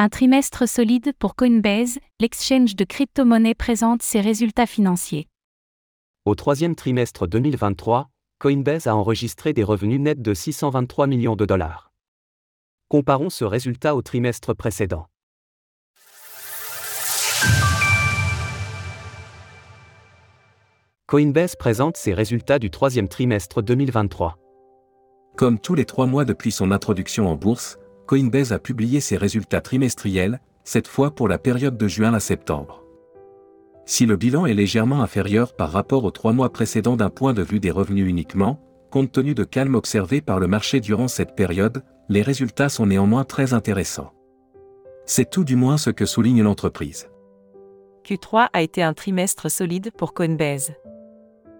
Un trimestre solide pour Coinbase, l'exchange de crypto-monnaies présente ses résultats financiers. Au troisième trimestre 2023, Coinbase a enregistré des revenus nets de 623 millions de dollars. Comparons ce résultat au trimestre précédent. Coinbase présente ses résultats du troisième trimestre 2023. Comme tous les trois mois depuis son introduction en bourse, Coinbase a publié ses résultats trimestriels, cette fois pour la période de juin à septembre. Si le bilan est légèrement inférieur par rapport aux trois mois précédents d'un point de vue des revenus uniquement, compte tenu de calme observé par le marché durant cette période, les résultats sont néanmoins très intéressants. C'est tout du moins ce que souligne l'entreprise. Q3 a été un trimestre solide pour Coinbase.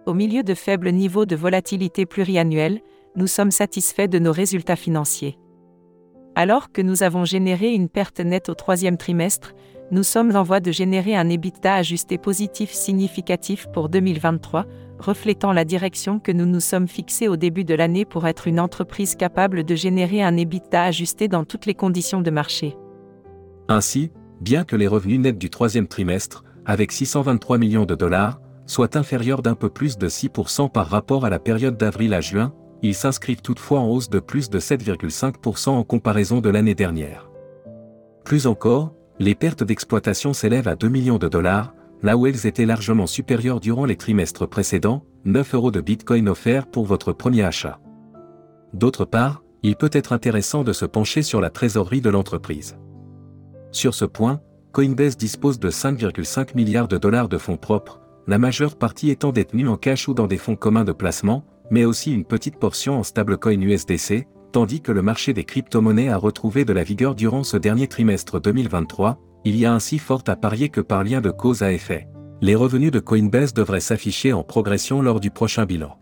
Au milieu de faibles niveaux de volatilité pluriannuelle, nous sommes satisfaits de nos résultats financiers. Alors que nous avons généré une perte nette au troisième trimestre, nous sommes en voie de générer un EBITDA ajusté positif significatif pour 2023, reflétant la direction que nous nous sommes fixés au début de l'année pour être une entreprise capable de générer un EBITDA ajusté dans toutes les conditions de marché. Ainsi, bien que les revenus nets du troisième trimestre, avec 623 millions de dollars, soient inférieurs d'un peu plus de 6% par rapport à la période d'avril à juin, ils s'inscrivent toutefois en hausse de plus de 7,5% en comparaison de l'année dernière. Plus encore, les pertes d'exploitation s'élèvent à 2 millions de dollars, là où elles étaient largement supérieures durant les trimestres précédents, 9 euros de Bitcoin offerts pour votre premier achat. D'autre part, il peut être intéressant de se pencher sur la trésorerie de l'entreprise. Sur ce point, Coinbase dispose de 5,5 milliards de dollars de fonds propres, la majeure partie étant détenue en cash ou dans des fonds communs de placement, mais aussi une petite portion en stablecoin USDC, tandis que le marché des crypto-monnaies a retrouvé de la vigueur durant ce dernier trimestre 2023, il y a ainsi fort à parier que par lien de cause à effet. Les revenus de Coinbase devraient s'afficher en progression lors du prochain bilan.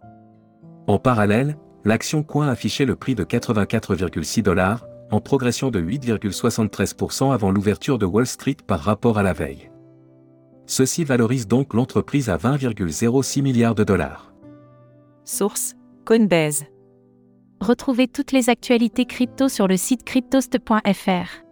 En parallèle, l'action Coin affichait le prix de 84,6 dollars, en progression de 8,73% avant l'ouverture de Wall Street par rapport à la veille. Ceci valorise donc l'entreprise à 20,06 milliards de dollars. Source Coinbase. Retrouvez toutes les actualités crypto sur le site cryptost.fr.